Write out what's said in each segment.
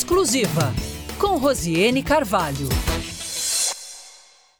Exclusiva, com Rosiane Carvalho.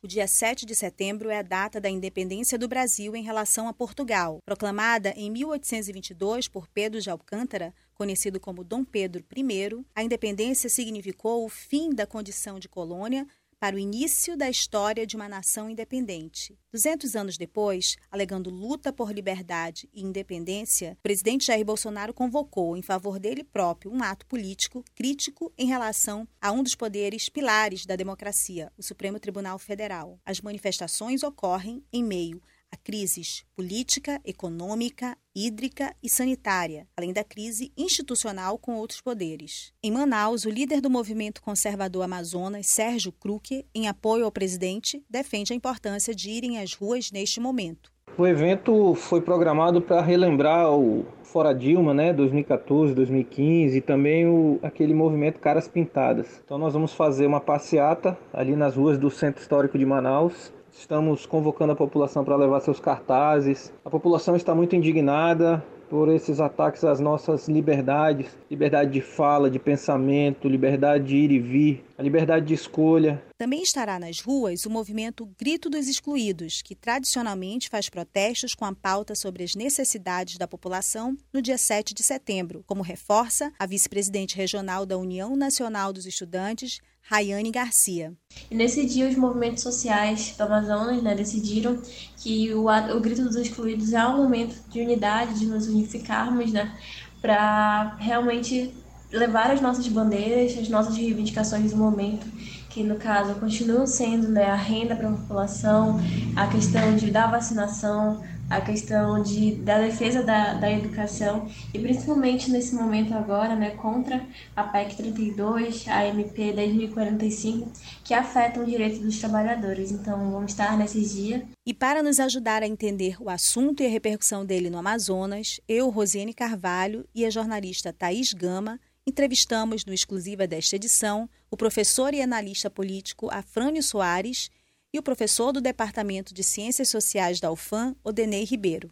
O dia 7 de setembro é a data da independência do Brasil em relação a Portugal. Proclamada em 1822 por Pedro de Alcântara, conhecido como Dom Pedro I, a independência significou o fim da condição de colônia para o início da história de uma nação independente. Duzentos anos depois, alegando luta por liberdade e independência, o presidente Jair Bolsonaro convocou em favor dele próprio um ato político crítico em relação a um dos poderes pilares da democracia, o Supremo Tribunal Federal. As manifestações ocorrem em meio a crises política, econômica, hídrica e sanitária, além da crise institucional com outros poderes. Em Manaus, o líder do movimento conservador Amazonas, Sérgio Kruke, em apoio ao presidente, defende a importância de irem às ruas neste momento. O evento foi programado para relembrar o Fora Dilma, né, 2014, 2015 e também o, aquele movimento Caras Pintadas. Então nós vamos fazer uma passeata ali nas ruas do Centro Histórico de Manaus Estamos convocando a população para levar seus cartazes. A população está muito indignada por esses ataques às nossas liberdades, liberdade de fala, de pensamento, liberdade de ir e vir, a liberdade de escolha. Também estará nas ruas o movimento Grito dos Excluídos, que tradicionalmente faz protestos com a pauta sobre as necessidades da população no dia 7 de setembro, como reforça a vice-presidente regional da União Nacional dos Estudantes, Rayane Garcia. E nesse dia, os movimentos sociais do Amazonas né, decidiram que o, o Grito dos Excluídos é um momento de unidade, de nos unificarmos, né, para realmente levar as nossas bandeiras, as nossas reivindicações do momento, que no caso continuam sendo né, a renda para a população, a questão de da vacinação, a questão de, da defesa da, da educação e principalmente nesse momento agora, né, contra a PEC 32, a MP 10.045, que afetam o direito dos trabalhadores. Então, vamos estar nesses dias. E para nos ajudar a entender o assunto e a repercussão dele no Amazonas, eu, Rosiane Carvalho e a jornalista Thaís Gama entrevistamos no exclusiva desta edição o professor e analista político Afrânio Soares e o professor do Departamento de Ciências Sociais da UFAM, Odenei Ribeiro.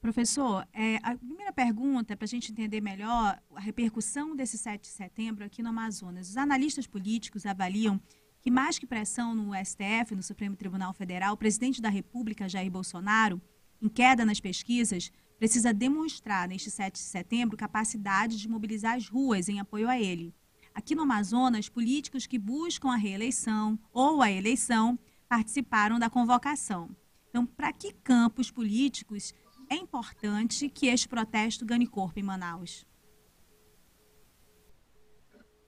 Professor, é, a primeira pergunta, para a gente entender melhor a repercussão desse 7 de setembro aqui no Amazonas. Os analistas políticos avaliam que, mais que pressão no STF, no Supremo Tribunal Federal, o presidente da República, Jair Bolsonaro, em queda nas pesquisas, precisa demonstrar, neste 7 de setembro, capacidade de mobilizar as ruas em apoio a ele. Aqui no Amazonas, políticos que buscam a reeleição ou a eleição participaram da convocação. Então, para que campos políticos é importante que este protesto ganhe corpo em Manaus?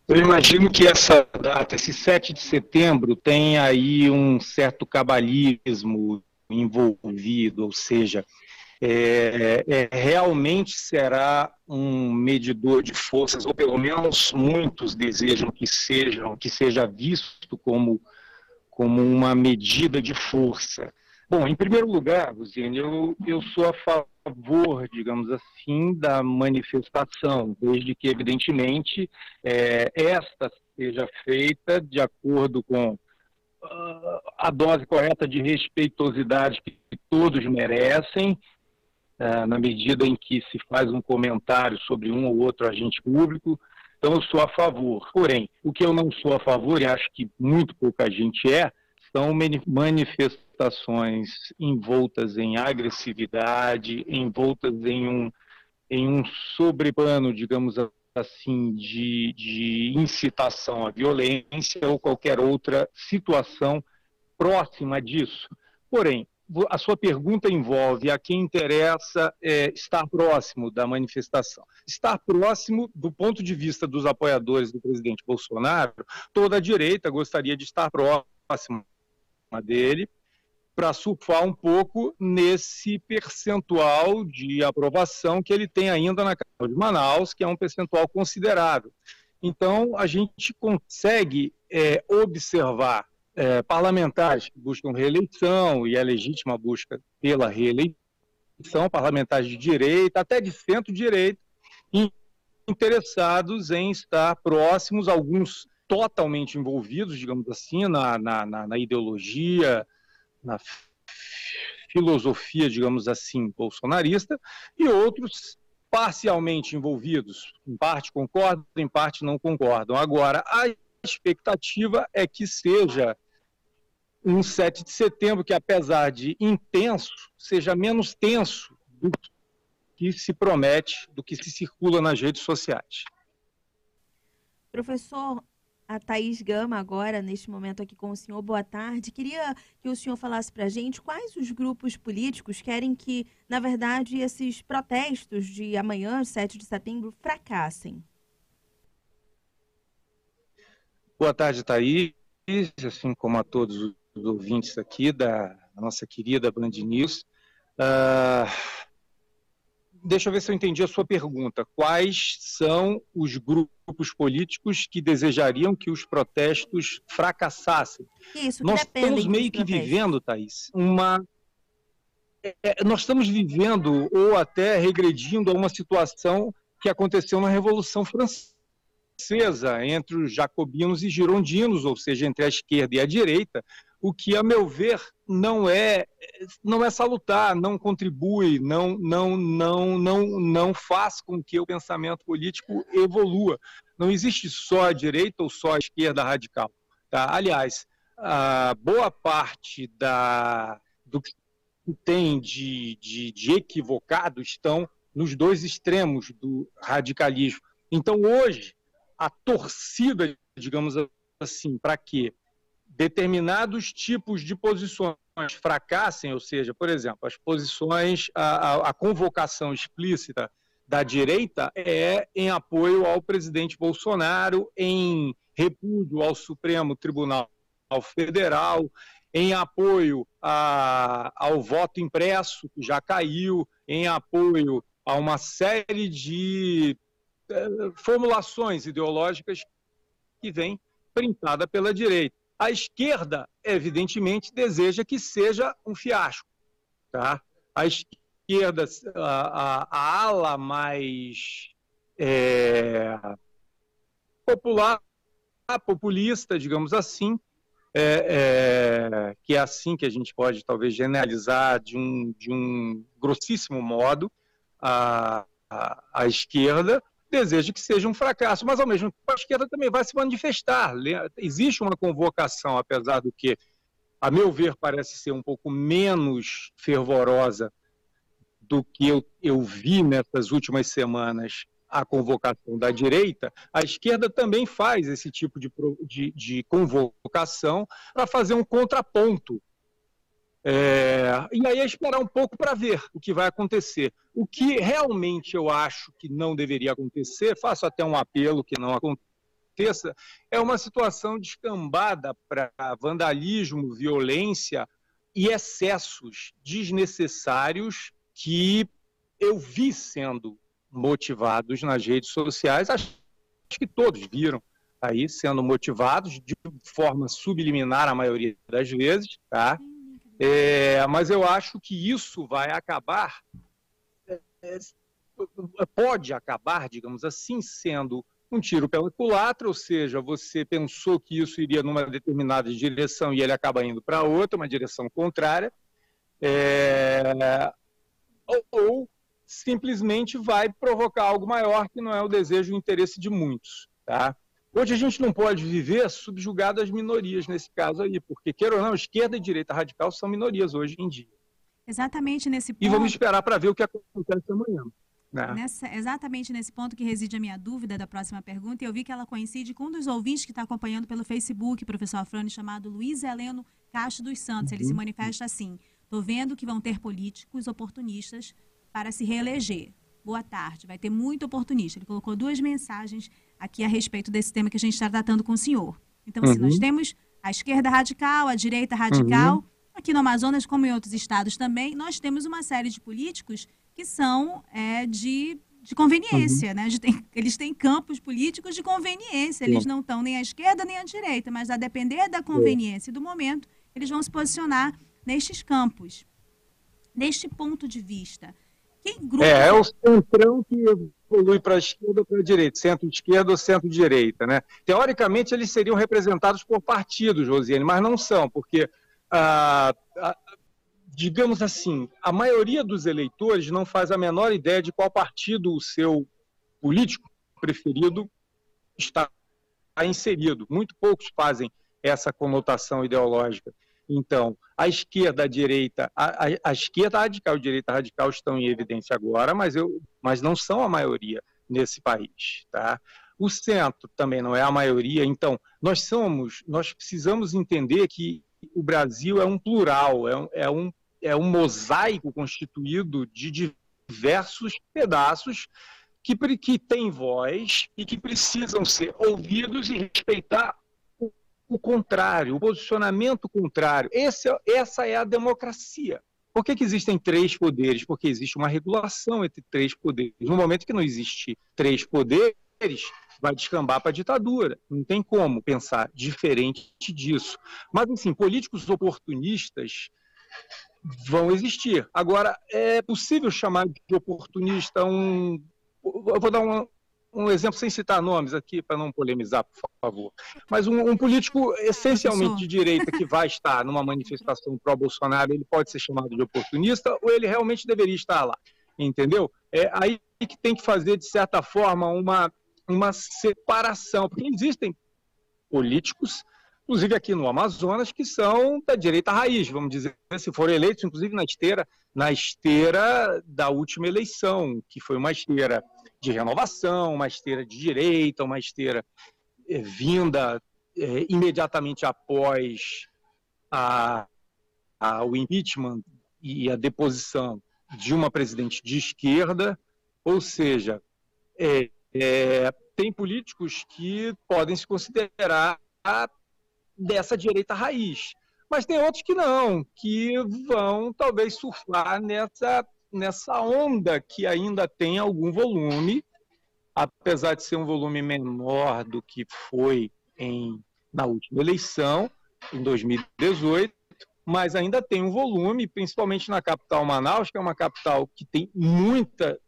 Eu imagino que essa data, esse 7 de setembro, tem aí um certo cabalismo envolvido, ou seja, é, é, realmente será um medidor de forças, ou pelo menos muitos desejam que sejam, que seja visto como, como uma medida de força. Bom, em primeiro lugar, Luciane, eu, eu sou a favor, digamos assim, da manifestação, desde que, evidentemente, é, esta seja feita de acordo com uh, a dose correta de respeitosidade que todos merecem é, na medida em que se faz um comentário sobre um ou outro agente público. Então, eu sou a favor. Porém, o que eu não sou a favor, e acho que muito pouca gente é, são manifestações envoltas em agressividade, envoltas em um, em um sobreplano, digamos assim, de, de incitação à violência ou qualquer outra situação próxima disso. Porém, a sua pergunta envolve a quem interessa é, estar próximo da manifestação. Estar próximo, do ponto de vista dos apoiadores do presidente Bolsonaro, toda a direita gostaria de estar próximo dele para surfar um pouco nesse percentual de aprovação que ele tem ainda na Câmara de Manaus, que é um percentual considerável. Então, a gente consegue é, observar é, parlamentares que buscam reeleição, e é legítima a busca pela reeleição, parlamentares de direita, até de centro-direita, interessados em estar próximos, alguns totalmente envolvidos, digamos assim, na, na, na, na ideologia, na filosofia, digamos assim, bolsonarista, e outros parcialmente envolvidos, em parte concordam, em parte não concordam. Agora, a expectativa é que seja um 7 de setembro que, apesar de intenso, seja menos tenso do que se promete, do que se circula nas redes sociais. Professor, a Thaís Gama agora, neste momento aqui com o senhor. Boa tarde. Queria que o senhor falasse para a gente quais os grupos políticos querem que, na verdade, esses protestos de amanhã, 7 de setembro, fracassem. Boa tarde, Thaís, assim como a todos os ouvintes aqui da nossa querida Band News. Uh, deixa eu ver se eu entendi a sua pergunta. Quais são os grupos políticos que desejariam que os protestos fracassassem? Isso, nós estamos meio que vivendo, Thaís, uma. É, é, nós estamos vivendo ou até regredindo a uma situação que aconteceu na Revolução Francesa, entre os jacobinos e girondinos, ou seja, entre a esquerda e a direita, o que, a meu ver, não é não é salutar, não contribui, não não não não não faz com que o pensamento político evolua. Não existe só a direita ou só a esquerda radical. Tá? Aliás, a boa parte da do que tem de, de, de equivocado estão nos dois extremos do radicalismo. Então, hoje, a torcida, digamos assim, para quê? Determinados tipos de posições fracassem, ou seja, por exemplo, as posições, a, a, convocação explícita da direita é em apoio ao presidente Bolsonaro, em repúdio ao Supremo Tribunal Federal, em apoio a, ao voto impresso, que já caiu, em apoio a uma série de eh, formulações ideológicas que vem printada pela direita. A esquerda, evidentemente, deseja que seja um fiasco. Tá? A esquerda, a, a, a ala mais é, popular, populista, digamos assim, é, é, que é assim que a gente pode talvez generalizar de um, de um grossíssimo modo a, a, a esquerda, deseja que seja um fracasso, mas ao mesmo tempo a esquerda também vai se manifestar. Existe uma convocação, apesar do que, a meu ver, parece ser um pouco menos fervorosa do que eu, eu vi nessas últimas semanas a convocação da direita, a esquerda também faz esse tipo de, de, de convocação para fazer um contraponto é, e aí é esperar um pouco para ver o que vai acontecer. O que realmente eu acho que não deveria acontecer, faço até um apelo que não aconteça, é uma situação descambada para vandalismo, violência e excessos desnecessários que eu vi sendo motivados nas redes sociais. Acho que todos viram aí sendo motivados de forma subliminar a maioria das vezes, tá? É, mas eu acho que isso vai acabar, é, pode acabar, digamos assim, sendo um tiro pela culatra, ou seja, você pensou que isso iria numa determinada direção e ele acaba indo para outra, uma direção contrária, é, ou, ou, simplesmente vai provocar algo maior que não é o desejo e o interesse de muitos. Tá? Hoje a gente não pode viver subjugado às minorias nesse caso aí, porque, queira ou não, esquerda e direita radical são minorias hoje em dia. Exatamente nesse ponto. E vamos esperar para ver o que acontece amanhã. Né? Nessa, exatamente nesse ponto que reside a minha dúvida da próxima pergunta, e eu vi que ela coincide com um dos ouvintes que está acompanhando pelo Facebook, professor Afrani, chamado Luiz Heleno Castro dos Santos. Ele uhum. se manifesta assim: estou vendo que vão ter políticos oportunistas para se reeleger. Boa tarde, vai ter muito oportunista. Ele colocou duas mensagens aqui a respeito desse tema que a gente está tratando com o senhor. Então, uhum. assim, nós uhum. temos a esquerda radical, a direita radical. Uhum. Aqui no Amazonas, como em outros estados também, nós temos uma série de políticos que são é, de, de conveniência, uhum. né? Tem, eles têm campos políticos de conveniência. Eles não estão nem à esquerda nem à direita, mas a depender da conveniência do momento, eles vão se posicionar nestes campos. Neste ponto de vista, grupo... É, é o centrão que evolui para a esquerda ou para a direita, centro-esquerda ou centro-direita. Né? Teoricamente, eles seriam representados por partidos, Rosiane, mas não são, porque ah, ah, digamos assim, a maioria dos eleitores não faz a menor ideia de qual partido o seu político preferido está inserido. Muito poucos fazem essa conotação ideológica. Então, a esquerda, a direita, a, a, a esquerda radical e a direita radical estão em evidência agora, mas, eu, mas não são a maioria nesse país. Tá? O centro também não é a maioria. Então, nós somos, nós precisamos entender que o Brasil é um plural, é um, é um, é um mosaico constituído de diversos pedaços que, que têm voz e que precisam ser ouvidos e respeitar o, contrário, o posicionamento contrário. Esse, é, essa é a democracia. Por que, que, existem três poderes? Porque existe uma regulação entre três poderes. No momento que não existe três poderes, vai descambar para a ditadura. Não tem como pensar diferente disso. Mas, assim, políticos oportunistas vão existir. Agora, é possível chamar de oportunista um. Eu vou dar um, um exemplo sem citar nomes aqui, para não polemizar, por favor. Mas um, um político essencialmente de direita que vai estar numa manifestação pró-Bolsonaro, ele pode ser chamado de oportunista ou ele realmente deveria estar lá. Entendeu? É aí que tem que fazer, de certa forma, uma uma separação, porque existem políticos, inclusive aqui no Amazonas, que são da direita raiz, vamos dizer, se foram eleitos, inclusive na esteira, na esteira da última eleição, que foi uma esteira de renovação, uma esteira de direita, uma esteira é, vinda é, imediatamente após a, a, o impeachment e a deposição de uma presidente de esquerda, ou seja, é, tem políticos que podem se considerar dessa direita raiz, mas tem outros que não, que vão talvez surfar nessa, nessa onda que ainda tem algum volume, apesar de ser um volume menor do que foi em, na última eleição, em 2018, mas ainda tem um volume, principalmente na capital Manaus, que é uma capital que tem muita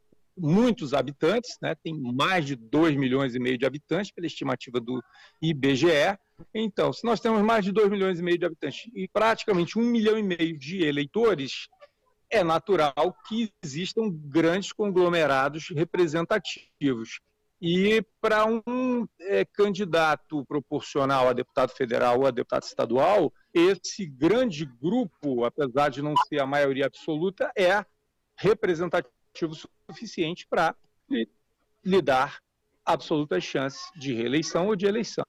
muitos habitantes, né? tem mais de 2 milhões e meio de habitantes, pela estimativa do IBGE. Então, se nós temos mais de 2 milhões e meio de habitantes e praticamente 1 milhão e meio de eleitores, é natural que existam grandes conglomerados representativos. E para um é, candidato proporcional a deputado federal ou a deputado estadual, esse grande grupo, apesar de não ser a maioria absoluta, é representativo suficiente para lhe dar absolutas chances de reeleição ou de eleição.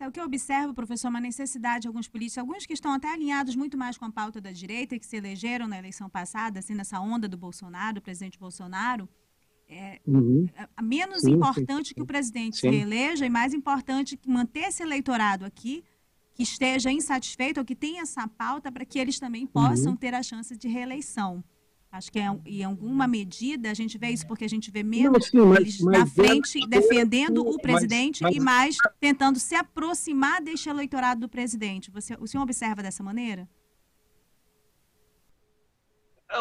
É o que eu observo, professor, uma necessidade de alguns políticos, alguns que estão até alinhados muito mais com a pauta da direita, que se elegeram na eleição passada, assim, nessa onda do Bolsonaro, do presidente Bolsonaro, é, uhum. é menos importante que o presidente sim. se reeleja e mais importante que manter esse eleitorado aqui, que esteja insatisfeito ou que tenha essa pauta para que eles também possam uhum. ter a chance de reeleição. Acho que é, em alguma medida a gente vê isso porque a gente vê menos Não, sim, mas, eles mas na frente é, defendendo o presidente mas, mas, e mais tentando se aproximar deste eleitorado do presidente. Você, o senhor observa dessa maneira?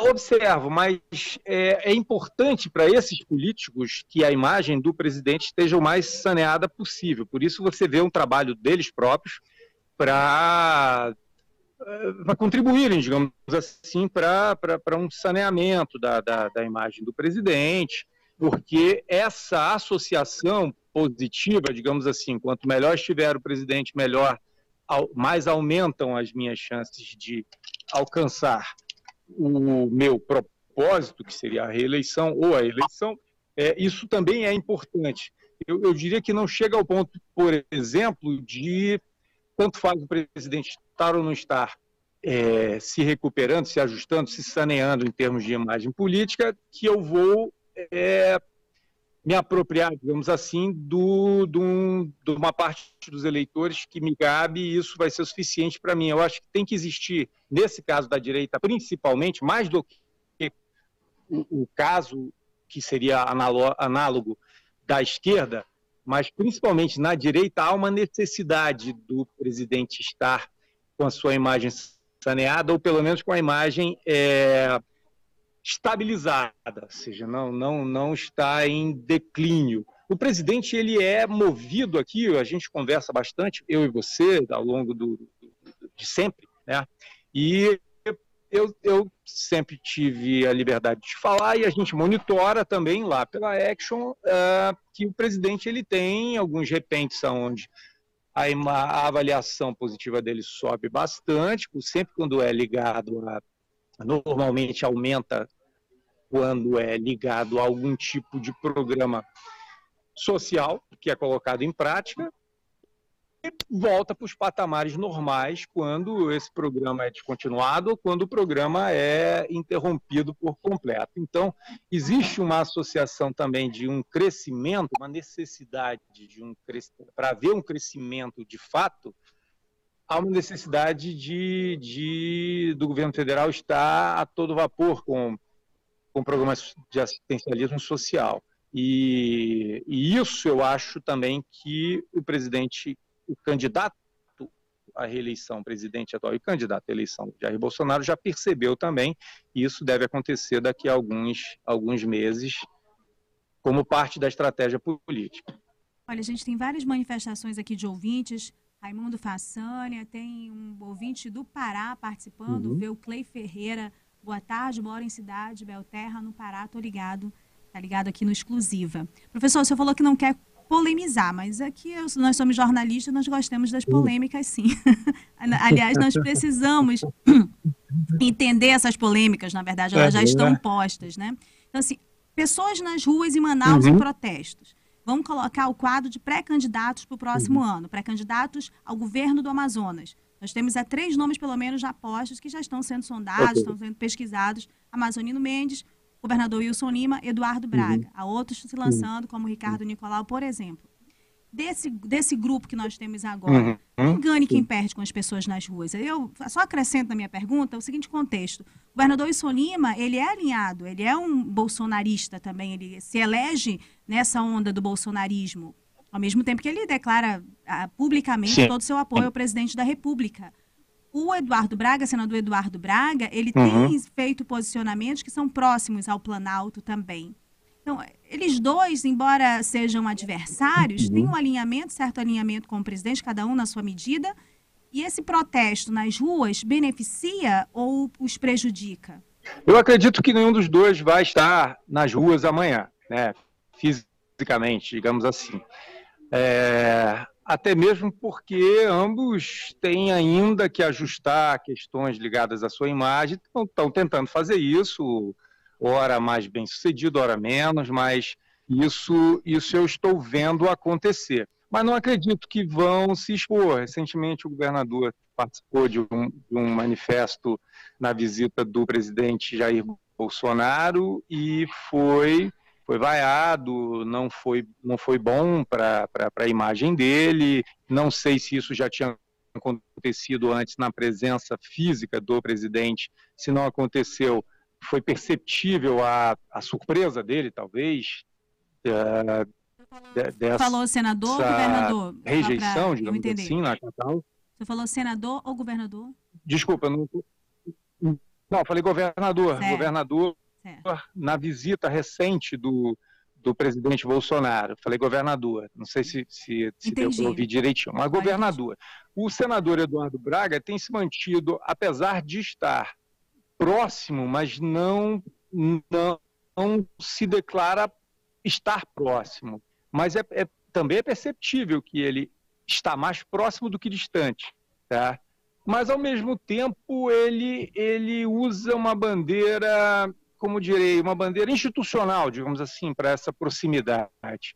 Observo, mas é, é importante para esses políticos que a imagem do presidente esteja o mais saneada possível. Por isso você vê um trabalho deles próprios para para contribuírem, digamos assim, para um saneamento da, da, da imagem do presidente, porque essa associação positiva, digamos assim, quanto melhor estiver o presidente, melhor, mais aumentam as minhas chances de alcançar o meu propósito, que seria a reeleição ou a eleição. É, isso também é importante. Eu, eu diria que não chega ao ponto, por exemplo, de tanto faz o presidente estar ou não estar é, se recuperando, se ajustando, se saneando em termos de imagem política, que eu vou é, me apropriar, digamos assim, do, do, de uma parte dos eleitores que me cabe e isso vai ser suficiente para mim. Eu acho que tem que existir, nesse caso da direita, principalmente, mais do que o, o caso que seria análogo da esquerda, mas principalmente na direita há uma necessidade do presidente estar com a sua imagem saneada ou pelo menos com a imagem é, estabilizada, ou seja, não, não, não está em declínio. O presidente ele é movido aqui, a gente conversa bastante, eu e você, ao longo do, de sempre, né? E eu, eu sempre tive a liberdade de falar e a gente monitora também lá pela Action uh, que o presidente ele tem alguns repentes onde a, a, avaliação positiva dele sobe bastante, sempre quando é ligado a. Normalmente aumenta quando é ligado a algum tipo de programa social que é colocado em prática, volta para os patamares normais quando esse programa é descontinuado ou quando o programa é interrompido por completo. Então, existe uma associação também de um crescimento, uma necessidade de um para haver um crescimento de fato, há uma necessidade de, de do governo federal estar a todo vapor com, com programas de assistencialismo social. E, e, isso eu acho também que o presidente o candidato à reeleição, presidente atual e candidato à eleição, Jair Bolsonaro, já percebeu também, e isso deve acontecer daqui a alguns, alguns meses, como parte da estratégia política. Olha, a gente tem várias manifestações aqui de ouvintes. Raimundo Façanha, tem um ouvinte do Pará participando, uhum. vê o Clay Ferreira. Boa tarde, moro em cidade, Belterra, no Pará, tô ligado. Tá ligado aqui no Exclusiva. Professor, o senhor falou que não quer polemizar, mas aqui nós somos jornalistas, nós gostamos das polêmicas, sim. Aliás, nós precisamos entender essas polêmicas, na verdade, elas já estão postas, né? Então, assim, pessoas nas ruas em Manaus uhum. em protestos. Vamos colocar o quadro de pré-candidatos para o próximo uhum. ano, pré-candidatos ao governo do Amazonas. Nós temos é, três nomes, pelo menos, já postos, que já estão sendo sondados, okay. estão sendo pesquisados. Amazonino Mendes, governador Wilson Lima, Eduardo Braga. Uhum. Há outros se lançando, como Ricardo Nicolau, por exemplo. Desse, desse grupo que nós temos agora, uhum. engane quem perde com as pessoas nas ruas. Eu só acrescento na minha pergunta o seguinte contexto. O governador Wilson Lima, ele é alinhado, ele é um bolsonarista também, ele se elege nessa onda do bolsonarismo, ao mesmo tempo que ele declara ah, publicamente Sim. todo o seu apoio ao presidente da República o Eduardo Braga, senador Eduardo Braga, ele uhum. tem feito posicionamentos que são próximos ao Planalto também. Então, eles dois, embora sejam adversários, uhum. têm um alinhamento, certo alinhamento com o presidente, cada um na sua medida. E esse protesto nas ruas beneficia ou os prejudica? Eu acredito que nenhum dos dois vai estar nas ruas amanhã, né? fisicamente, digamos assim. É, até mesmo porque ambos têm ainda que ajustar questões ligadas à sua imagem, estão tentando fazer isso, ora mais bem sucedido, ora menos, mas isso, isso eu estou vendo acontecer. Mas não acredito que vão se expor. Recentemente o governador participou de um, de um manifesto na visita do presidente Jair Bolsonaro e foi foi vaiado, não foi, não foi bom para a imagem dele. Não sei se isso já tinha acontecido antes na presença física do presidente. Se não aconteceu, foi perceptível a, a surpresa dele, talvez. É, dessa falou senador ou governador? Rejeição, digamos assim, na capital. Você falou senador ou governador? Desculpa, não. Não, falei governador. Certo. Governador é. na visita recente do, do presidente Bolsonaro. Falei governador, não sei se, se, se deu para ouvir direitinho, mas governador. O senador Eduardo Braga tem se mantido, apesar de estar próximo, mas não, não, não se declara estar próximo. Mas é, é, também é perceptível que ele está mais próximo do que distante. Tá? Mas, ao mesmo tempo, ele, ele usa uma bandeira como direi, uma bandeira institucional, digamos assim, para essa proximidade.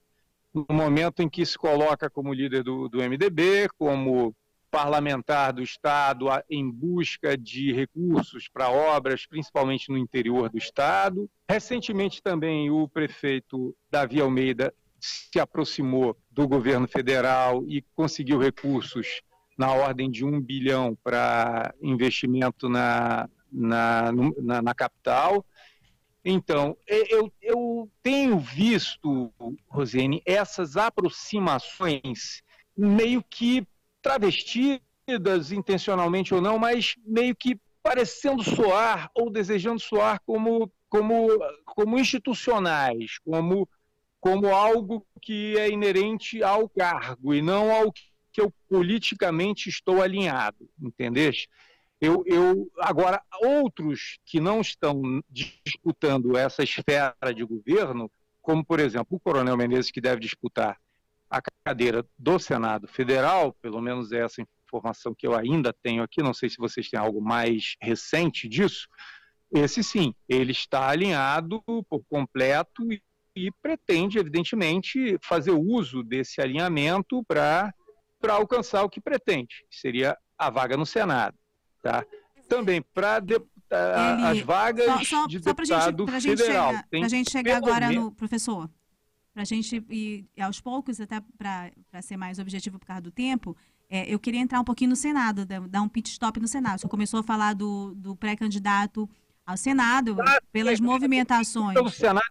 No momento em que se coloca como líder do, do MDB, como parlamentar do Estado em busca de recursos para obras, principalmente no interior do Estado. Recentemente também o prefeito Davi Almeida se aproximou do governo federal e conseguiu recursos na ordem de um bilhão para investimento na, na, na, na capital. Então, eu, eu tenho visto, Rosene, essas aproximações meio que travestidas intencionalmente ou não, mas meio que parecendo soar ou desejando soar como, como, como institucionais, como, como algo que é inerente ao cargo e não ao que eu politicamente estou alinhado, entendeste? Eu, eu, agora, outros que não estão disputando essa esfera de governo, como, por exemplo, o Coronel Menezes, que deve disputar a cadeira do Senado Federal, pelo menos é essa informação que eu ainda tenho aqui, não sei se vocês têm algo mais recente disso, esse sim, ele está alinhado por completo e, e pretende, evidentemente, fazer uso desse alinhamento para alcançar o que pretende, que seria a vaga no Senado. Tá? Também para as vagas só, só, de só deputado gente, federal. Para a gente chegar agora no professor, para a gente ir aos poucos, até para ser mais objetivo por causa do tempo, é, eu queria entrar um pouquinho no Senado, dar um pit stop no Senado. Você começou a falar do, do pré-candidato ao Senado, ah, pelas é, movimentações. Então, o Senado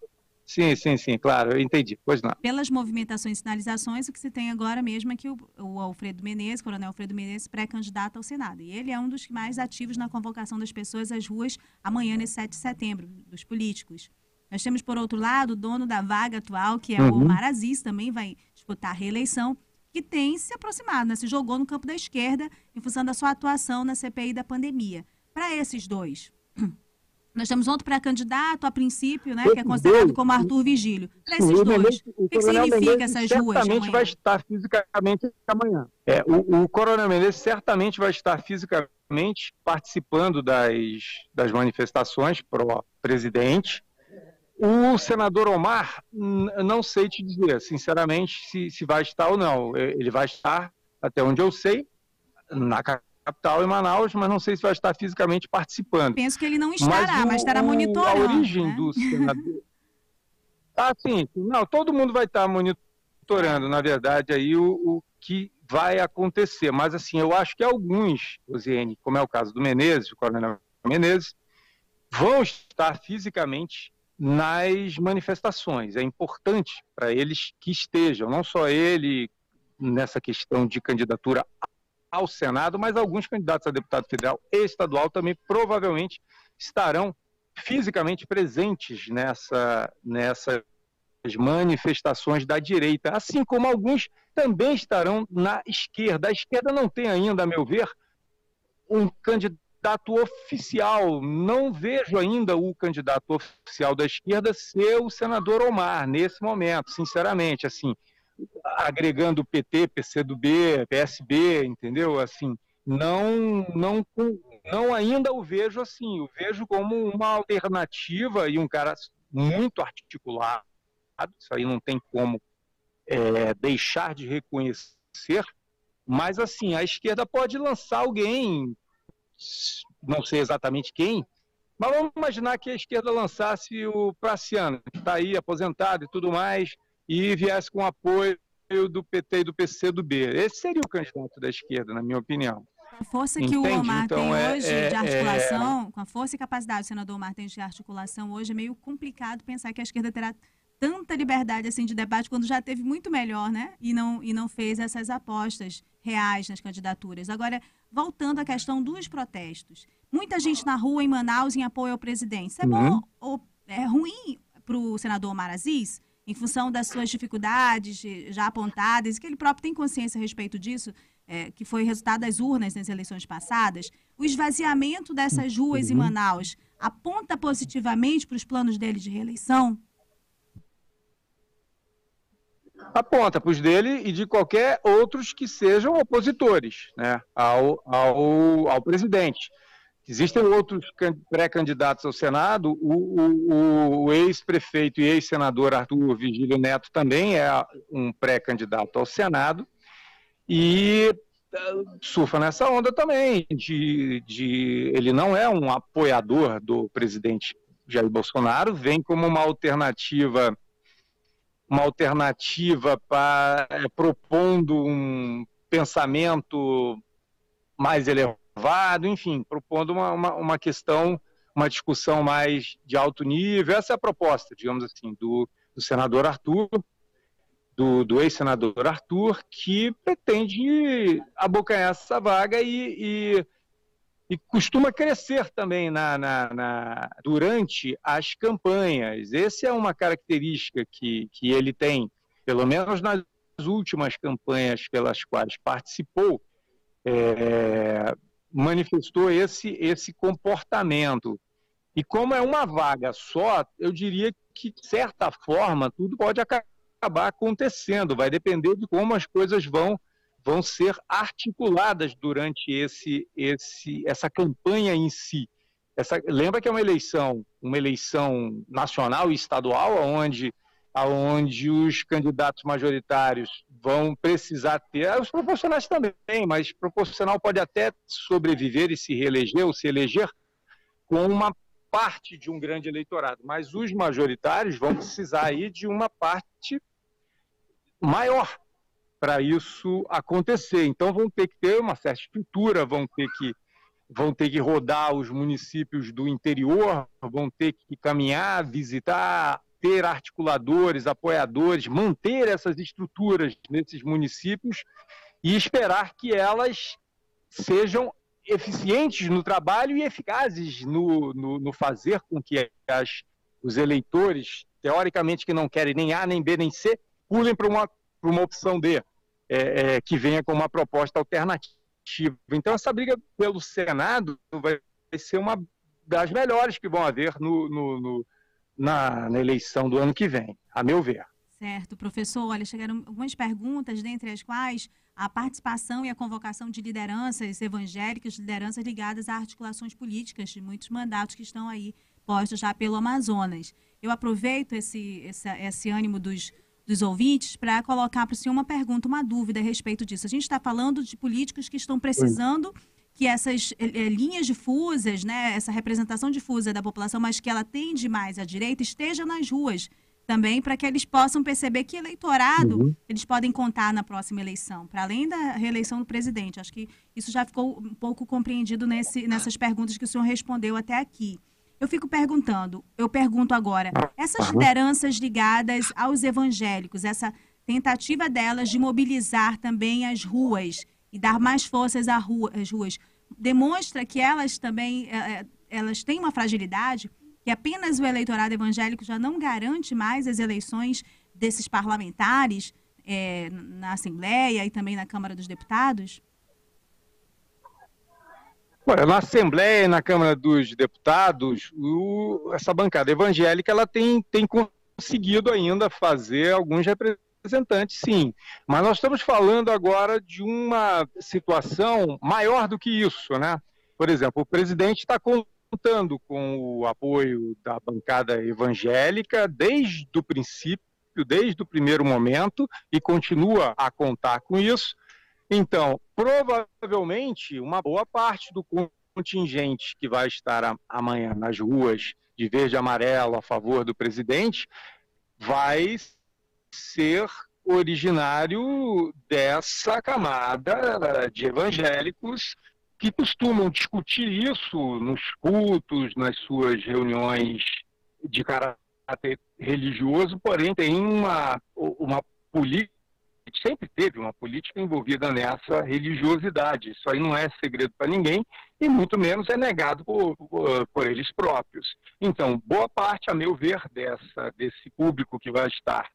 Sim, sim, sim, claro, eu entendi. Pois não. Pelas movimentações e sinalizações, o que se tem agora mesmo é que o, o Alfredo Menezes, Coronel Alfredo Menezes, pré-candidato ao Senado. E ele é um dos mais ativos na convocação das pessoas às ruas amanhã, nesse 7 de setembro, dos políticos. Nós temos, por outro lado, o dono da vaga atual, que é uhum. o Omar Aziz, também vai disputar a reeleição, que tem se aproximado, né? se jogou no campo da esquerda em função da sua atuação na CPI da pandemia. Para esses dois, nós temos outro pré-candidato, a princípio, né, que é considerado como Arthur Vigílio. Para esses dois, o, que, que significa essas ruas? Certamente vai estar fisicamente amanhã. É, o, o Coronel Menezes certamente vai estar fisicamente participando das, das manifestações pró-presidente. O senador Omar, não sei te dizer, sinceramente, se, se vai estar ou não. Ele vai estar, até onde eu sei, na capital, em Manaus, mas não sei se vai estar fisicamente participando. Penso que ele não estará, mas, o, mas estará monitorando. A origem né? do senador. ah, sim. Não, todo mundo vai estar monitorando, na verdade, aí o, o que vai acontecer. Mas, assim, eu acho que alguns, Osiane, como é o caso do Menezes, o coronel Menezes, vão estar fisicamente nas manifestações. É importante para eles que estejam, não só ele nessa questão de candidatura ao Senado, mas alguns candidatos a deputado federal e estadual também provavelmente estarão fisicamente presentes nessa, nessas manifestações da direita, assim como alguns também estarão na esquerda. A esquerda não tem ainda, a meu ver, um candidato oficial. Não vejo ainda o candidato oficial da esquerda ser o senador Omar nesse momento, sinceramente. Assim, agregando PT, PCdoB, PSB, entendeu? Assim, não, não, não ainda o vejo assim. O vejo como uma alternativa e um cara muito articulado. Isso aí não tem como é, deixar de reconhecer. Mas assim, a esquerda pode lançar alguém, não sei exatamente quem, mas vamos imaginar que a esquerda lançasse o Praciano, que está aí aposentado e tudo mais e viesse com apoio do PT e do PC do B. Esse seria o candidato da esquerda, na minha opinião. A força que Entende? o Omar então, tem é, hoje é, de articulação, é... com a força e capacidade do senador Omar tem de articulação hoje, é meio complicado pensar que a esquerda terá tanta liberdade assim de debate quando já teve muito melhor, né? E não, e não fez essas apostas reais nas candidaturas. Agora, voltando à questão dos protestos. Muita gente na rua em Manaus em apoio ao presidente. Isso é uhum. bom ou é ruim para o senador Omar Aziz? Em função das suas dificuldades já apontadas, que ele próprio tem consciência a respeito disso, é, que foi resultado das urnas nas eleições passadas, o esvaziamento dessas ruas em uhum. Manaus aponta positivamente para os planos dele de reeleição? Aponta para os dele e de qualquer outros que sejam opositores né, ao, ao, ao presidente. Existem outros pré-candidatos ao Senado. O, o, o ex-prefeito e ex-senador Arthur Vigílio Neto também é um pré-candidato ao Senado. E eh, surfa nessa onda também. De, de, ele não é um apoiador do presidente Jair Bolsonaro, vem como uma alternativa uma alternativa para é, propondo um pensamento mais elevado elevado, enfim, propondo uma, uma, uma, questão, uma discussão mais de alto nível. Essa é a proposta, digamos assim, do, do senador Arthur, do, do ex-senador Arthur, que pretende abocanhar essa vaga e, e, e costuma crescer também na, na, na, durante as campanhas. Essa é uma característica que, que ele tem, pelo menos nas últimas campanhas pelas quais participou. É, manifestou esse, esse comportamento. E como é uma vaga só, eu diria que, de certa forma, tudo pode acabar acontecendo, vai depender de como as coisas vão vão ser articuladas durante esse, esse, essa campanha em si. Essa, lembra que é uma eleição, uma eleição nacional e estadual, onde, onde os candidatos majoritários vão precisar ter, os proporcionais também, mas proporcional pode até sobreviver e se reeleger ou se eleger com uma parte de um grande eleitorado, mas os majoritários vão precisar aí de uma parte maior para isso acontecer. Então vão ter que ter uma certa estrutura, vão ter que vão ter que rodar os municípios do interior, vão ter que caminhar, visitar, ter articuladores, apoiadores, manter essas estruturas nesses municípios e esperar que elas sejam eficientes no trabalho e eficazes no, no, no fazer com que as, os eleitores, teoricamente que não querem nem A, nem B, nem C, pulem para uma, uma opção D é, é, que venha com uma proposta alternativa. Então, essa briga pelo Senado vai ser uma das melhores que vão haver no, no, no na, na eleição do ano que vem, a meu ver. Certo, professor. Olha, chegaram algumas perguntas, dentre as quais a participação e a convocação de lideranças evangélicas, lideranças ligadas a articulações políticas de muitos mandatos que estão aí postos já pelo Amazonas. Eu aproveito esse, esse, esse ânimo dos, dos ouvintes para colocar para o senhor uma pergunta, uma dúvida a respeito disso. A gente está falando de políticos que estão precisando que essas é, linhas difusas, né, essa representação difusa da população, mas que ela tende mais à direita, esteja nas ruas também, para que eles possam perceber que eleitorado uhum. eles podem contar na próxima eleição, para além da reeleição do presidente. Acho que isso já ficou um pouco compreendido nesse, nessas perguntas que o senhor respondeu até aqui. Eu fico perguntando, eu pergunto agora, essas lideranças ligadas aos evangélicos, essa tentativa delas de mobilizar também as ruas e dar mais forças às ruas, demonstra que elas também é, elas têm uma fragilidade, que apenas o eleitorado evangélico já não garante mais as eleições desses parlamentares é, na Assembleia e também na Câmara dos Deputados? Olha, na Assembleia e na Câmara dos Deputados, o, essa bancada evangélica ela tem, tem conseguido ainda fazer alguns representantes, sim. Mas nós estamos falando agora de uma situação maior do que isso, né? Por exemplo, o presidente está contando com o apoio da bancada evangélica desde o princípio, desde o primeiro momento, e continua a contar com isso. Então, provavelmente, uma boa parte do contingente que vai estar amanhã nas ruas de verde e amarelo a favor do presidente vai ser originário dessa camada de evangélicos que costumam discutir isso nos cultos, nas suas reuniões de caráter religioso, porém tem uma, uma política sempre teve uma política envolvida nessa religiosidade. Isso aí não é segredo para ninguém e muito menos é negado por, por, por, eles próprios. Então, boa parte, a meu ver, dessa, desse público que vai estar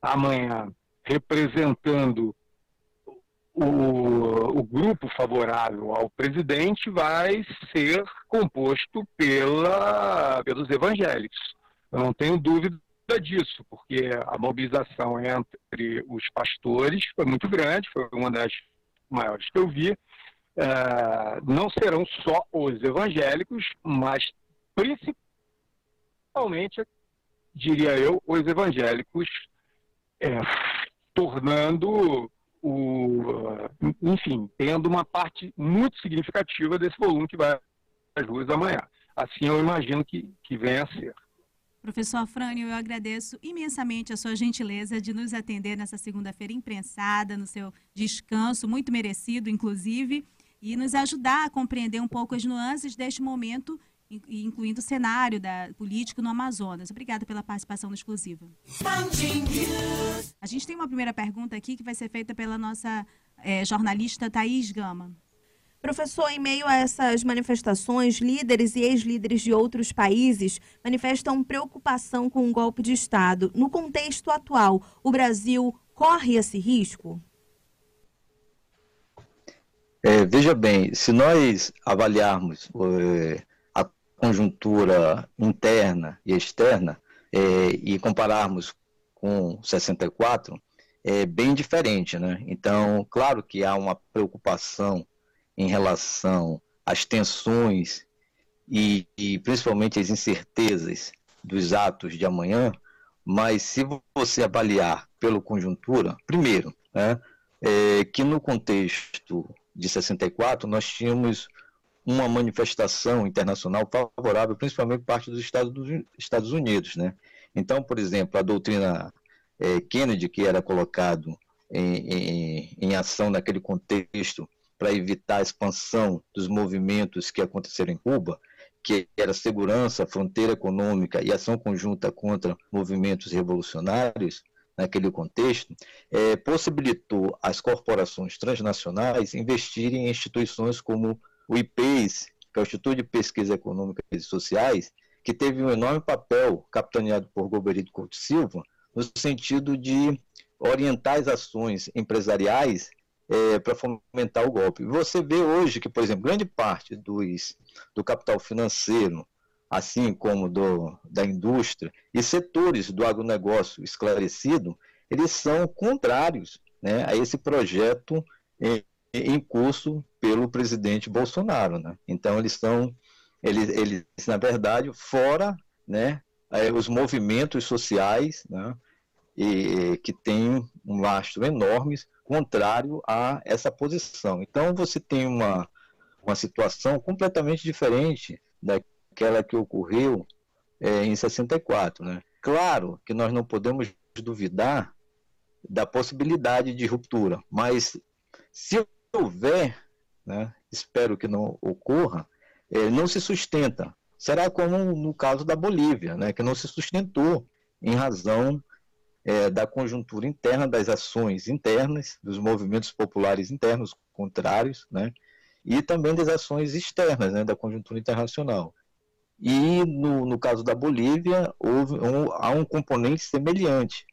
amanhã representando o, o grupo favorável ao presidente vai ser composto pela, pelos evangélicos. Eu não tenho dúvida disso, porque a mobilização entre os pastores foi muito grande, foi uma das maiores que eu vi. Uh, não serão só os evangélicos, mas principalmente, diria eu, os evangélicos, é, tornando o, enfim, tendo uma parte muito significativa desse volume que vai às ruas amanhã. Assim eu imagino que, que venha a ser. Professor Frânio, eu agradeço imensamente a sua gentileza de nos atender nessa segunda-feira imprensada, no seu descanso, muito merecido, inclusive, e nos ajudar a compreender um pouco as nuances deste momento, incluindo o cenário da, político no Amazonas. Obrigada pela participação no exclusiva. A gente tem uma primeira pergunta aqui que vai ser feita pela nossa é, jornalista Thaís Gama. Professor, em meio a essas manifestações, líderes e ex-líderes de outros países manifestam preocupação com um golpe de Estado. No contexto atual, o Brasil corre esse risco? É, veja bem, se nós avaliarmos é, conjuntura interna e externa é, e compararmos com 64, é bem diferente, né? Então, claro que há uma preocupação em relação às tensões e, e principalmente as incertezas dos atos de amanhã, mas se você avaliar pelo conjuntura, primeiro, né, é, que no contexto de 64 nós tínhamos uma manifestação internacional favorável, principalmente parte dos Estados, dos Estados Unidos, né? Então, por exemplo, a doutrina é, Kennedy, que era colocado em, em, em ação naquele contexto para evitar a expansão dos movimentos que aconteceram em Cuba, que era segurança, fronteira econômica e ação conjunta contra movimentos revolucionários, naquele contexto, é, possibilitou às corporações transnacionais investirem em instituições como o IPES, que é o Instituto de Pesquisa Econômica e Sociais, que teve um enorme papel capitaneado por Goberito Couto Silva, no sentido de orientar as ações empresariais é, para fomentar o golpe. Você vê hoje que, por exemplo, grande parte dos, do capital financeiro, assim como do, da indústria e setores do agronegócio esclarecido, eles são contrários né, a esse projeto em, em, curso pelo presidente Bolsonaro. Né? Então, eles estão, eles, eles, na verdade, fora né, os movimentos sociais né, e, que têm um lastro enorme contrário a essa posição. Então, você tem uma, uma situação completamente diferente da aquela que ocorreu é, em 64. Né? Claro que nós não podemos duvidar da possibilidade de ruptura, mas se houver, né, espero que não ocorra, é, não se sustenta. Será como no caso da Bolívia, né, que não se sustentou em razão é, da conjuntura interna, das ações internas, dos movimentos populares internos contrários, né, e também das ações externas, né, da conjuntura internacional. E no, no caso da Bolívia, houve um, há um componente semelhante,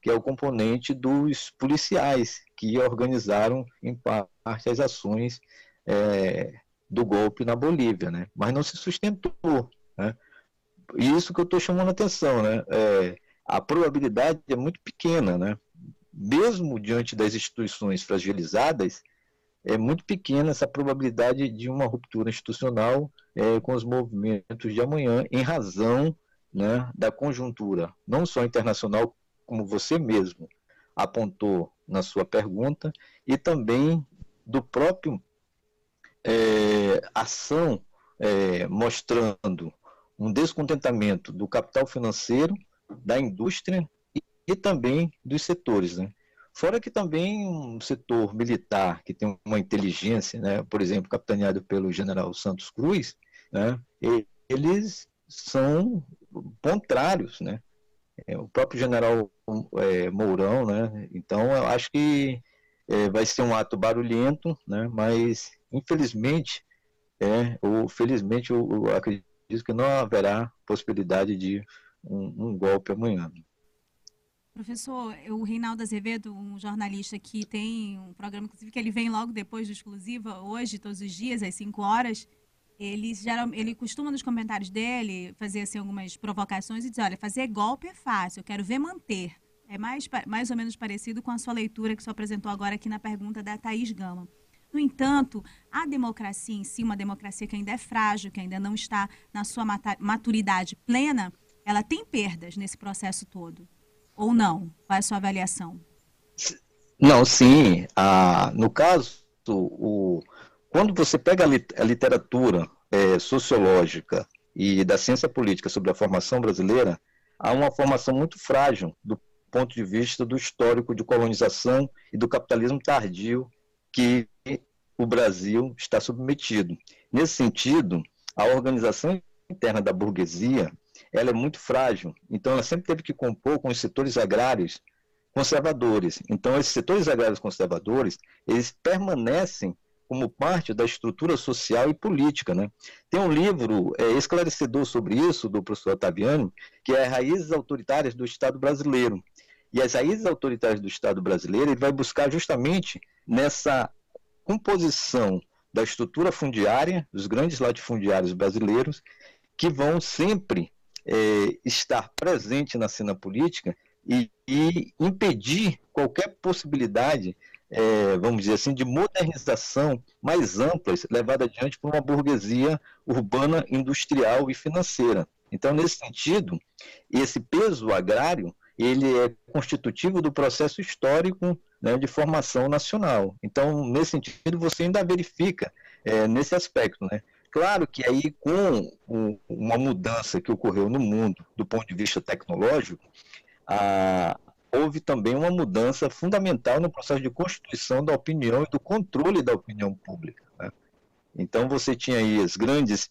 que é o componente dos policiais, que organizaram, em parte, as ações é, do golpe na Bolívia, né? mas não se sustentou. Né? Isso que eu estou chamando a atenção. Né? É, a probabilidade é muito pequena. Né? Mesmo diante das instituições fragilizadas, é muito pequena essa probabilidade de uma ruptura institucional é, com os movimentos de amanhã, em razão né, da conjuntura, não só internacional, como você mesmo apontou na sua pergunta, e também do próprio é, ação é, mostrando um descontentamento do capital financeiro, da indústria e, e também dos setores. Né? Fora que também um setor militar que tem uma inteligência, né, por exemplo, capitaneado pelo general Santos Cruz, né, eles são contrários, né? É, o próprio general é, Mourão, né? Então, eu acho que é, vai ser um ato barulhento, né? Mas, infelizmente, é, ou felizmente, eu, eu acredito que não haverá possibilidade de um, um golpe amanhã. Professor, o Reinaldo Azevedo, um jornalista que tem um programa, inclusive, que ele vem logo depois do Exclusiva, hoje, todos os dias, às 5 horas, ele, geral, ele costuma nos comentários dele fazer assim, algumas provocações e dizer, olha, fazer golpe é fácil, eu quero ver manter. É mais, mais ou menos parecido com a sua leitura que você apresentou agora aqui na pergunta da Thaís Gama. No entanto, a democracia em si, uma democracia que ainda é frágil, que ainda não está na sua maturidade plena, ela tem perdas nesse processo todo. Ou não? Qual é a sua avaliação? Não, sim. Ah, no caso, o, quando você pega a literatura é, sociológica e da ciência política sobre a formação brasileira, há uma formação muito frágil do ponto de vista do histórico de colonização e do capitalismo tardio que o Brasil está submetido. Nesse sentido, a organização interna da burguesia ela é muito frágil. Então, ela sempre teve que compor com os setores agrários conservadores. Então, esses setores agrários conservadores, eles permanecem como parte da estrutura social e política. Né? Tem um livro é, esclarecedor sobre isso, do professor Otaviano, que é Raízes Autoritárias do Estado Brasileiro. E as raízes autoritárias do Estado brasileiro, ele vai buscar justamente nessa composição da estrutura fundiária, dos grandes latifundiários brasileiros, que vão sempre é, estar presente na cena política e, e impedir qualquer possibilidade, é, vamos dizer assim, de modernização mais ampla levada adiante por uma burguesia urbana, industrial e financeira. Então, nesse sentido, esse peso agrário ele é constitutivo do processo histórico né, de formação nacional. Então, nesse sentido, você ainda verifica é, nesse aspecto, né? Claro que aí com o, uma mudança que ocorreu no mundo do ponto de vista tecnológico, a, houve também uma mudança fundamental no processo de constituição da opinião e do controle da opinião pública. Né? Então você tinha aí as grandes,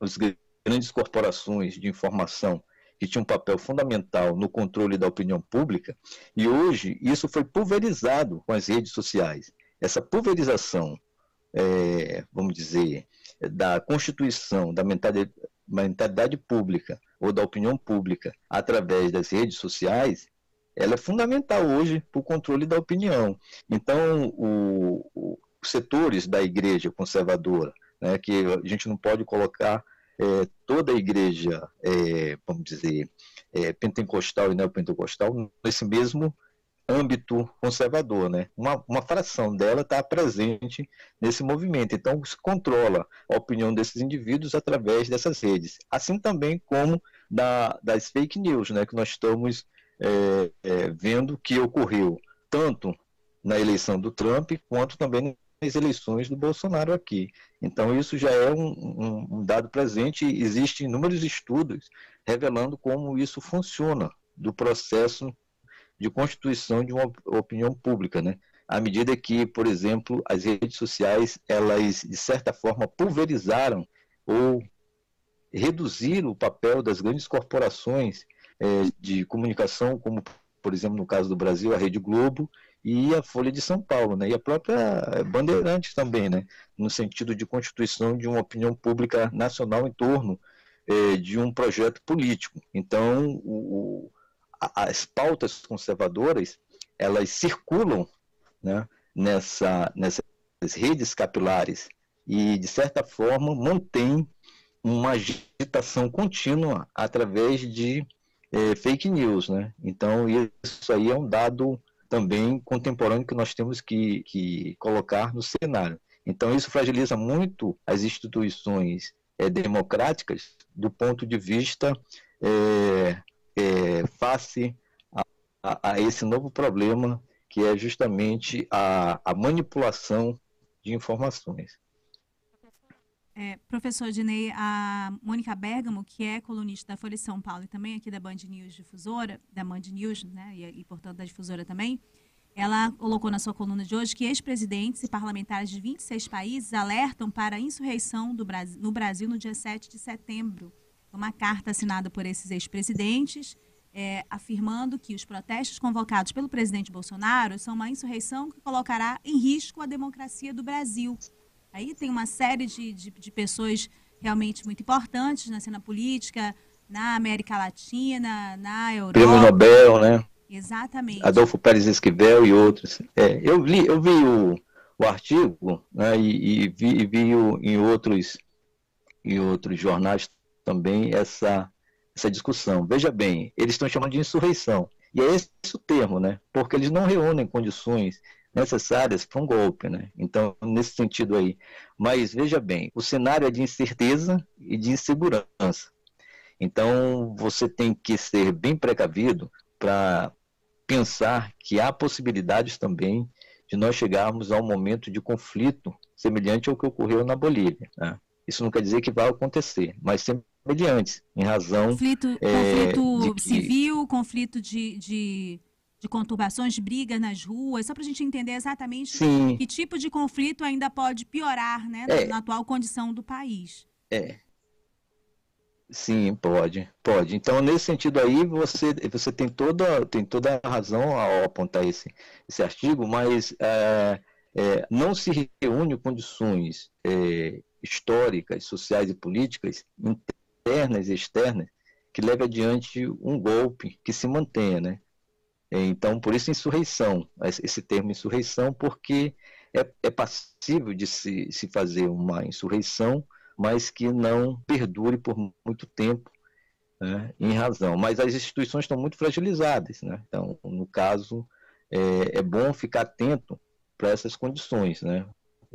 as grandes corporações de informação que tinham um papel fundamental no controle da opinião pública, e hoje isso foi pulverizado com as redes sociais. Essa pulverização, é, vamos dizer, da constituição da mentalidade, mentalidade pública ou da opinião pública através das redes sociais, ela é fundamental hoje para o controle da opinião. Então, o, o, os setores da igreja conservadora, né, que a gente não pode colocar é, toda a igreja, é, vamos dizer, é, pentecostal e neopentecostal nesse mesmo âmbito conservador, né? Uma, uma fração dela está presente nesse movimento. Então, se controla a opinião desses indivíduos através dessas redes. Assim também como da, das fake news, né? Que nós estamos é, é, vendo que ocorreu tanto na eleição do Trump quanto também eleições do Bolsonaro aqui. Então, isso já é um, um, um dado presente. Existem inúmeros estudos revelando como isso funciona do processo de constituição de uma opinião pública, né? À medida que, por exemplo, as redes sociais, elas, de certa forma, pulverizaram ou reduziram o papel das grandes corporações é, de comunicação, como, por exemplo, no caso do Brasil, a Rede Globo e a Folha de São Paulo, né? e a própria Bandeirantes também, né? no sentido de constituição de uma opinião pública nacional em torno é, de um projeto político. Então, o, as pautas conservadoras elas circulam né, nessa, nessas redes capilares e, de certa forma, mantém uma agitação contínua através de é, fake news. Né? Então, isso aí é um dado também contemporâneo que nós temos que, que colocar no cenário. Então, isso fragiliza muito as instituições é, democráticas do ponto de vista é, é, face a, a, a, esse novo problema que é justamente a, a manipulação de informações. É, professor Dinei, a Mônica Bergamo, que é colunista da Folha de São Paulo e também aqui da Band News Difusora, da Band News, né, e, e portanto da Difusora também, ela colocou na sua coluna de hoje que ex-presidentes e parlamentares de 26 países alertam para a insurreição Brasil, no Brasil no dia 7 de setembro uma carta assinada por esses ex-presidentes, é, afirmando que os protestos convocados pelo presidente Bolsonaro são uma insurreição que colocará em risco a democracia do Brasil. Aí tem uma série de, de, de pessoas realmente muito importantes na cena política, na América Latina, na Europa. Prêmio Nobel, né? Exatamente. Adolfo Pérez Esquivel e outros. É, eu, li, eu vi o, o artigo né, e, e, vi, vi o, em, outros, em outros jornais também essa, essa discussão. Veja bem, eles estão chamando de insurreição. E é esse o termo, né? Porque eles não reúnem condições necessárias para um golpe, né? Então, nesse sentido aí. Mas veja bem, o cenário é de incerteza e de insegurança. Então, você tem que ser bem precavido para pensar que há possibilidades também de nós chegarmos a um momento de conflito semelhante ao que ocorreu na Bolívia. Né? Isso não quer dizer que vai acontecer, mas sempre mediante, em razão. Conflito, é, conflito que... civil, conflito de, de, de, conturbações, de brigas nas ruas, só para a gente entender exatamente Sim. que tipo de conflito ainda pode piorar né, é. na atual condição do país. É. Sim, pode, pode. Então, nesse sentido aí, você, você tem, toda, tem toda a razão ao apontar esse, esse artigo, mas é, é, não se reúne condições é, históricas, sociais e políticas internas e externas que leve adiante um golpe que se mantenha, né? Então, por isso insurreição, esse termo insurreição, porque é, é passível de se, se fazer uma insurreição, mas que não perdure por muito tempo, né, em razão. Mas as instituições estão muito fragilizadas, né? Então, no caso, é, é bom ficar atento para essas condições, né?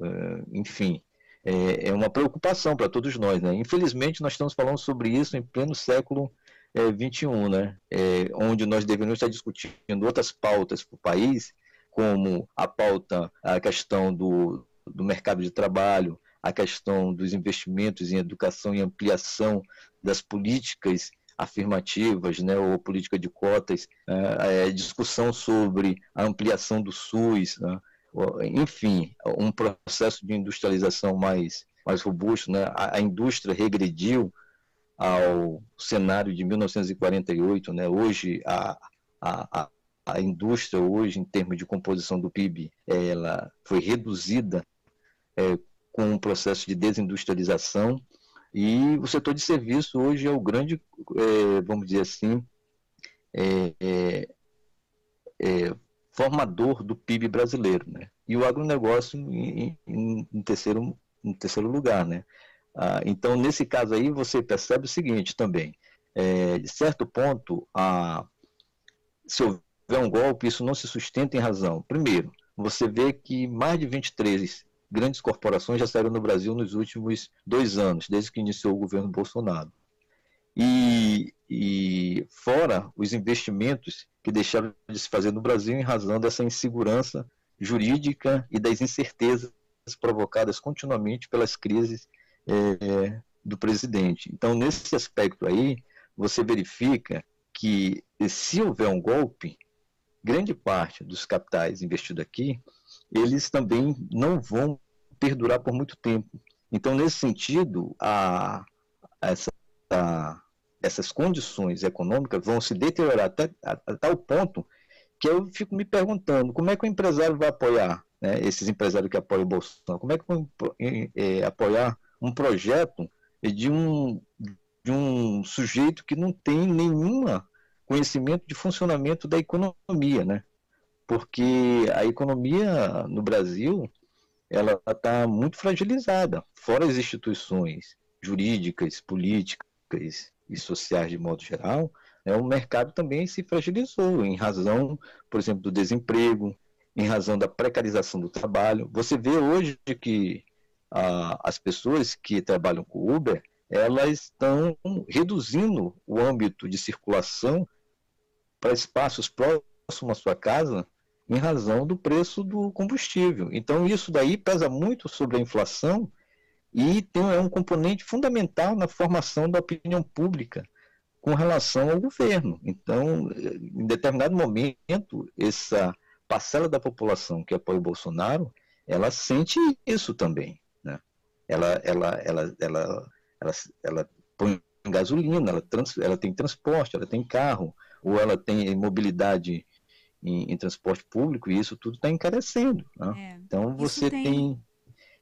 É, enfim, é, é, uma preocupação para todos nós, né? Infelizmente, nós estamos falando sobre isso em pleno século é, 21, né? É, onde nós deveríamos estar discutindo outras pautas para o país, como a pauta, a questão do, do mercado de trabalho, a questão dos investimentos em educação e ampliação das políticas afirmativas, né, ou política de cotas, é, é, discussão sobre a ampliação do SUS, né, enfim, um processo de industrialização mais, mais robusto. Né, a, a indústria regrediu ao cenário de 1948, né, hoje a, a, a indústria hoje em termos de composição do PIB ela foi reduzida é, com um processo de desindustrialização e o setor de serviço hoje é o grande, é, vamos dizer assim, é, é, é, formador do PIB brasileiro, né? E o agronegócio em, em, em terceiro, em terceiro lugar, né? Ah, então, nesse caso aí, você percebe o seguinte também, é, de certo ponto, a, se houver um golpe, isso não se sustenta em razão. Primeiro, você vê que mais de 23 grandes corporações já saíram no Brasil nos últimos dois anos, desde que iniciou o governo Bolsonaro. E, e fora os investimentos que deixaram de se fazer no Brasil em razão dessa insegurança jurídica e das incertezas provocadas continuamente pelas crises é, do presidente. Então, nesse aspecto aí, você verifica que se houver um golpe, grande parte dos capitais investidos aqui, eles também não vão perdurar por muito tempo. Então, nesse sentido, a, a essa, a, essas condições econômicas vão se deteriorar até a, a, tal ponto que eu fico me perguntando como é que o empresário vai apoiar, né, esses empresários que apoiam o Bolsonaro, como é que vão é, apoiar um projeto de um, de um sujeito que não tem nenhum conhecimento de funcionamento da economia, né? Porque a economia no Brasil ela está muito fragilizada, fora as instituições jurídicas, políticas e sociais de modo geral, né, o mercado também se fragilizou em razão, por exemplo, do desemprego, em razão da precarização do trabalho. Você vê hoje que ah, as pessoas que trabalham com Uber, elas estão reduzindo o âmbito de circulação para espaços próximos à sua casa em razão do preço do combustível. Então, isso daí pesa muito sobre a inflação e tem, é um componente fundamental na formação da opinião pública com relação ao governo. Então, em determinado momento, essa parcela da população que apoia o Bolsonaro, ela sente isso também. Ela, ela, ela, ela, ela, ela põe gasolina, ela, trans, ela tem transporte, ela tem carro, ou ela tem mobilidade em, em transporte público e isso tudo está encarecendo. Né? É, então você tem, tem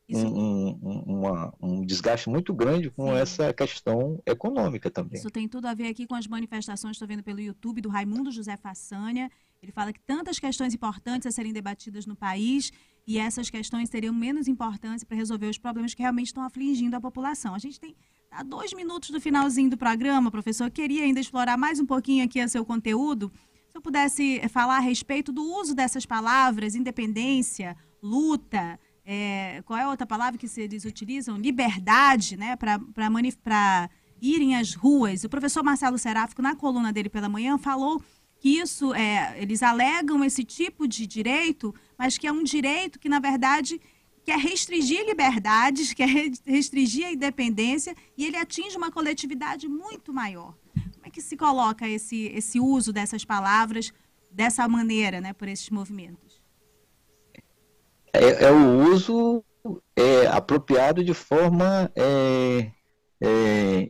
isso... um, um, uma, um, desgaste muito grande com Sim. essa questão econômica também. Isso tem tudo a ver aqui com as manifestações, estou vendo pelo YouTube, do Raimundo José Façanha. Ele fala que tantas questões importantes a serem debatidas no país e essas questões teriam menos importância para resolver os problemas que realmente estão afligindo a população. A gente tem a dois minutos do finalzinho do programa, professor. Eu queria ainda explorar mais um pouquinho aqui o seu conteúdo se eu pudesse eh, falar a respeito do uso dessas palavras, independência, luta, é, qual é a outra palavra que eles utilizam? Liberdade, né? Para irem às ruas. O professor Marcelo Seráfico, na coluna dele pela manhã, falou que isso, é, eles alegam esse tipo de direito, mas que é um direito que, na verdade, quer restringir liberdades, quer restringir a independência, e ele atinge uma coletividade muito maior que se coloca esse, esse uso dessas palavras dessa maneira, né, por esses movimentos? É, é o uso é, apropriado de forma é, é,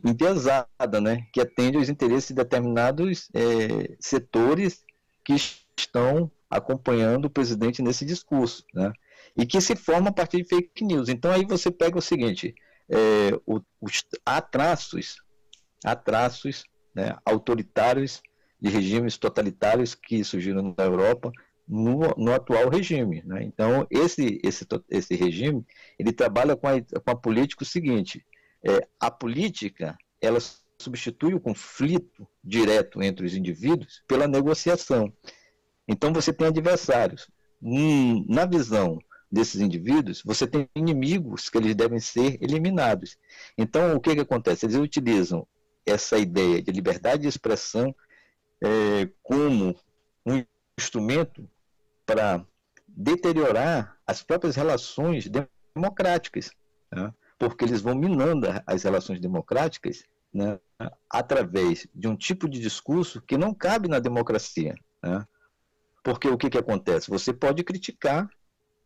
né, que atende aos interesses de determinados é, setores que estão acompanhando o presidente nesse discurso, né, e que se forma a partir de fake news. Então aí você pega o seguinte, é, o, os, há traços, há traços né, autoritários, de regimes totalitários que surgiram na Europa, no, no atual regime. Né? Então, esse, esse, esse regime, ele trabalha com a, com a política o seguinte, é, a política, ela substitui o conflito direto entre os indivíduos pela negociação. Então, você tem adversários. Hum, na visão desses indivíduos, você tem inimigos que eles devem ser eliminados. Então, o que, que acontece? Eles utilizam essa ideia de liberdade de expressão é, como um instrumento para deteriorar as próprias relações democráticas, né? Porque eles vão minando as relações democráticas né? através de um tipo de discurso que não cabe na democracia. Né? Porque o que, que acontece? Você pode criticar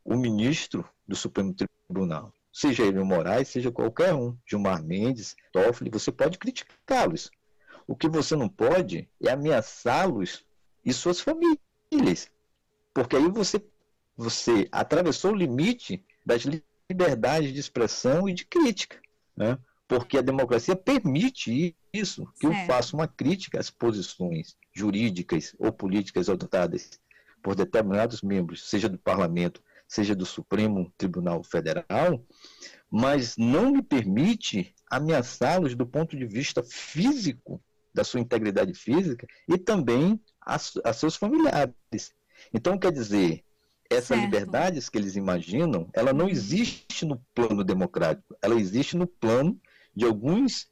o ministro do Supremo Tribunal, seja ele o Moraes, seja qualquer um, Gilmar Mendes, Toffoli, você pode criticá-los. O que você não pode é ameaçá-los e suas famílias. Porque aí você, você atravessou o limite das liberdades de expressão e de crítica. Né? Porque a democracia permite isso, que certo. eu faça uma crítica às posições jurídicas ou políticas adotadas por determinados membros, seja do parlamento, seja do Supremo Tribunal Federal, mas não me permite ameaçá-los do ponto de vista físico, da sua integridade física, e também a, a seus familiares. Então, quer dizer, essas certo. liberdades que eles imaginam, ela não uhum. existe no plano democrático, ela existe no plano de alguns,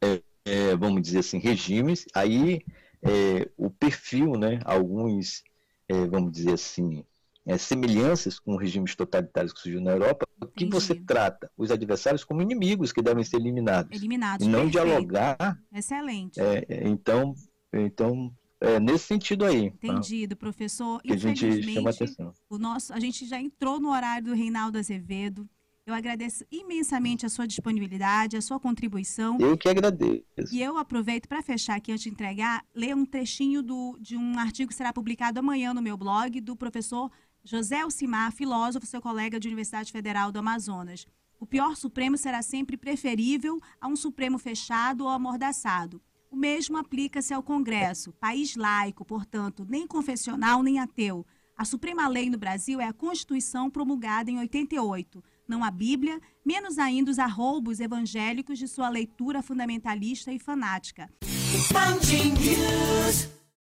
é, é, vamos dizer assim, regimes. Aí é, o perfil, né, alguns, é, vamos dizer assim, é, semelhanças com regimes totalitários que surgiu na Europa, que Entendi. você trata os adversários como inimigos que devem ser eliminados. Eliminados. E não perfeito. dialogar. Excelente. É, então, então é, nesse sentido aí. Tá? Entendido, tá? professor. Que a gente chama atenção. O nosso, a gente já entrou no horário do Reinaldo Azevedo. Eu agradeço imensamente a sua disponibilidade, a sua contribuição. Eu que agradeço. E eu aproveito para fechar aqui, antes de entregar, ler um trechinho do, de um artigo que será publicado amanhã no meu blog, do professor José Alcimar, filósofo, seu colega de Universidade Federal do Amazonas. O pior Supremo será sempre preferível a um Supremo fechado ou amordaçado. O mesmo aplica-se ao Congresso, país laico, portanto, nem confessional nem ateu. A suprema lei no Brasil é a Constituição promulgada em 88, não a Bíblia, menos ainda os arroubos evangélicos de sua leitura fundamentalista e fanática.